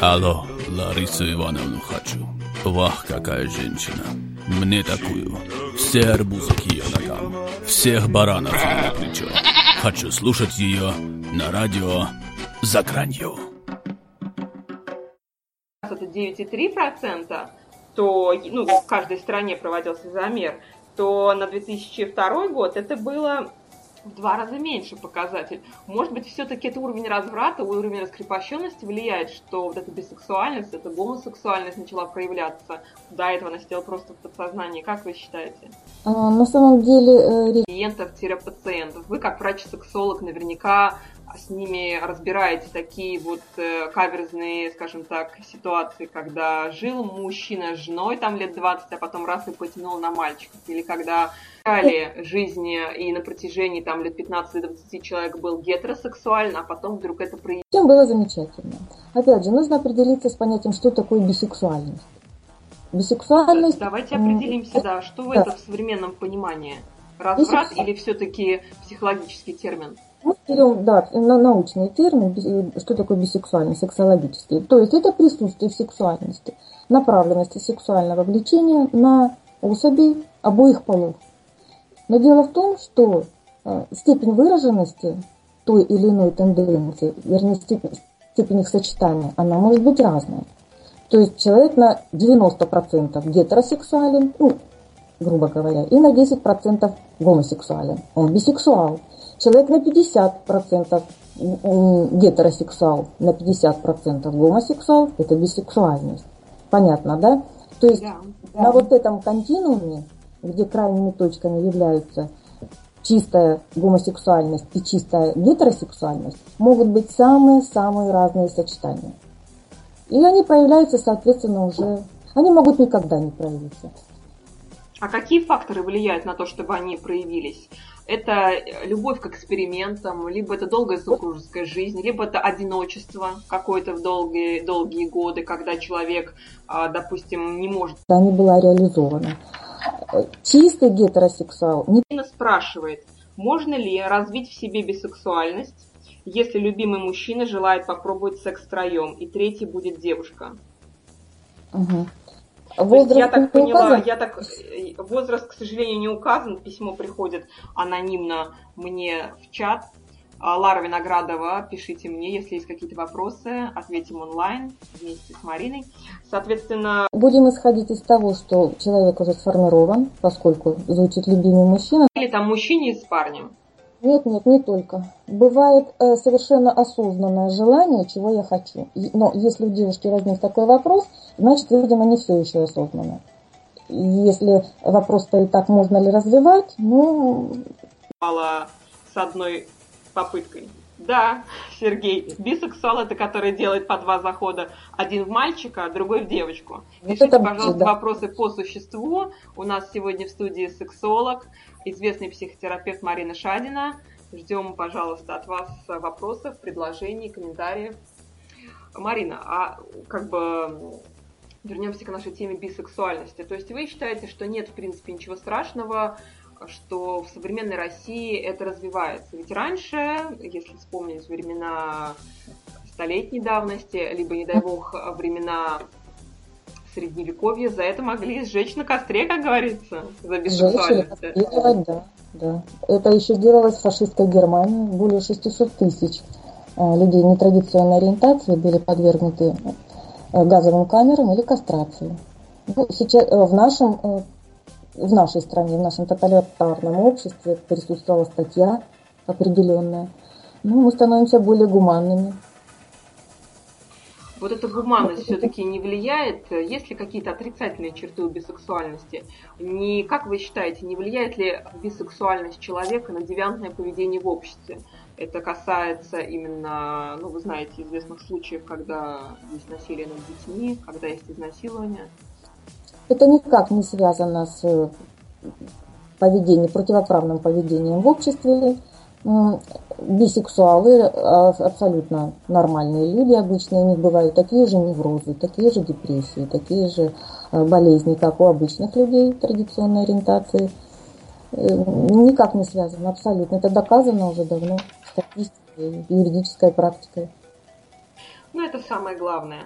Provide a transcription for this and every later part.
Алло, Ларису Ивановну хочу. Вах, какая женщина. Мне такую. Все арбузы к ее ногам. Всех баранов на плечо. Хочу слушать ее на радио за гранью. Это 9,3%, то ну, в каждой стране проводился замер, то на 2002 год это было в два раза меньше показатель. Может быть, все-таки это уровень разврата, уровень раскрепощенности влияет, что вот эта бисексуальность, эта гомосексуальность начала проявляться. До этого она сидела просто в подсознании. Как вы считаете? А, на самом деле... Э... Клиентов-пациентов. Вы, как врач-сексолог, наверняка с ними разбираете такие вот э, каверзные, скажем так, ситуации, когда жил мужчина с женой там лет 20, а потом раз и потянул на мальчиков, или когда в жизни и на протяжении там лет 15-20 человек был гетеросексуален, а потом вдруг это проявилось. Всем было замечательно. Опять же, нужно определиться с понятием, что такое бисексуальность. Бисексуальность... Давайте определимся, да, что да. это в современном понимании. Разврат Бисексуаль... или все-таки психологический термин? Мы берем, да, на научный термин, что такое бисексуальность, сексологический. То есть это присутствие сексуальности, направленности сексуального влечения на особей обоих полов. Но дело в том, что э, степень выраженности той или иной тенденции, вернее, степень, степень их сочетания, она может быть разная. То есть человек на 90% гетеросексуален, ну, грубо говоря, и на 10% гомосексуален. Он бисексуал. Человек на 50% гетеросексуал, на 50% гомосексуал – это бисексуальность. Понятно, да? То есть да, да. на вот этом континууме где крайними точками являются чистая гомосексуальность и чистая гетеросексуальность, могут быть самые-самые разные сочетания. И они проявляются, соответственно, уже... Они могут никогда не проявиться. А какие факторы влияют на то, чтобы они проявились? Это любовь к экспериментам, либо это долгая супружеская жизнь, либо это одиночество какое-то в долгие, долгие годы, когда человек, а, допустим, не может... Не была реализована чистый гетеросексуал. Не... спрашивает, можно ли развить в себе бисексуальность, если любимый мужчина желает попробовать секс втроем, и третий будет девушка. Угу. Возраст я так поняла, указан? я так возраст, к сожалению, не указан. Письмо приходит анонимно мне в чат. А, Лара Виноградова, пишите мне, если есть какие-то вопросы, ответим онлайн вместе с Мариной. Соответственно... Будем исходить из того, что человек уже сформирован, поскольку звучит любимый мужчина. Или там мужчине с парнем? Нет, нет, не только. Бывает э, совершенно осознанное желание, чего я хочу. Но если у девушки возник такой вопрос, значит, видимо, не все еще осознанно. Если вопрос стоит так, можно ли развивать, ну... Мало с одной попыткой. Да, Сергей, бисексуал это который делает по два захода. Один в мальчика, а другой в девочку. Пишите, это, пожалуйста, да. вопросы по существу. У нас сегодня в студии сексолог, известный психотерапевт Марина Шадина. Ждем, пожалуйста, от вас вопросов, предложений, комментариев. Марина, а как бы вернемся к нашей теме бисексуальности. То есть вы считаете, что нет, в принципе, ничего страшного что в современной России это развивается. Ведь раньше, если вспомнить времена столетней давности, либо, не дай бог, времена средневековья, за это могли сжечь на костре, как говорится, за бисексуальность. Да, да. Это еще делалось в фашистской Германии. Более 600 тысяч э, людей нетрадиционной ориентации были подвергнуты э, газовым камерам или кастрации. Ну, сейчас э, в нашем в нашей стране, в нашем тоталитарном обществе присутствовала статья определенная. Ну, мы становимся более гуманными. Вот эта гуманность все-таки не влияет? Есть ли какие-то отрицательные черты у бисексуальности? Не, как вы считаете, не влияет ли бисексуальность человека на девиантное поведение в обществе? Это касается именно, ну, вы знаете, известных случаев, когда есть насилие над детьми, когда есть изнасилование. Это никак не связано с э, поведением, противоправным поведением в обществе. Бисексуалы а, абсолютно нормальные люди, обычные, у них бывают такие же неврозы, такие же депрессии, такие же э, болезни, как у обычных людей традиционной ориентации. Э, никак не связано, абсолютно. Это доказано уже давно статистикой, юридической практикой. Ну, это самое главное.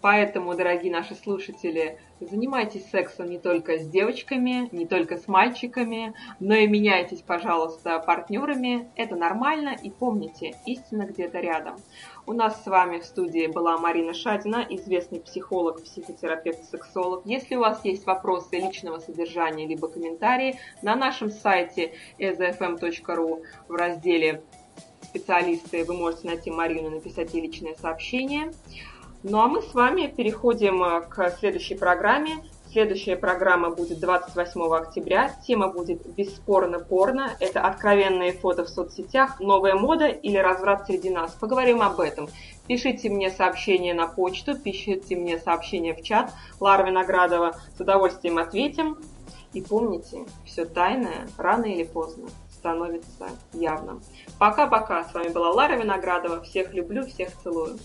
Поэтому, дорогие наши слушатели, занимайтесь сексом не только с девочками, не только с мальчиками, но и меняйтесь, пожалуйста, партнерами. Это нормально. И помните, истина где-то рядом. У нас с вами в студии была Марина Шадина, известный психолог, психотерапевт, сексолог. Если у вас есть вопросы личного содержания либо комментарии, на нашем сайте ezfm.ru в разделе специалисты вы можете найти Марину написать ей личное сообщение. Ну а мы с вами переходим э, к следующей программе. Следующая программа будет 28 октября. Тема будет «Бесспорно порно». Это откровенные фото в соцсетях, новая мода или разврат среди нас. Поговорим об этом. Пишите мне сообщение на почту, пишите мне сообщение в чат. Лара Виноградова с удовольствием ответим. И помните, все тайное рано или поздно становится явным. Пока-пока. С вами была Лара Виноградова. Всех люблю, всех целую.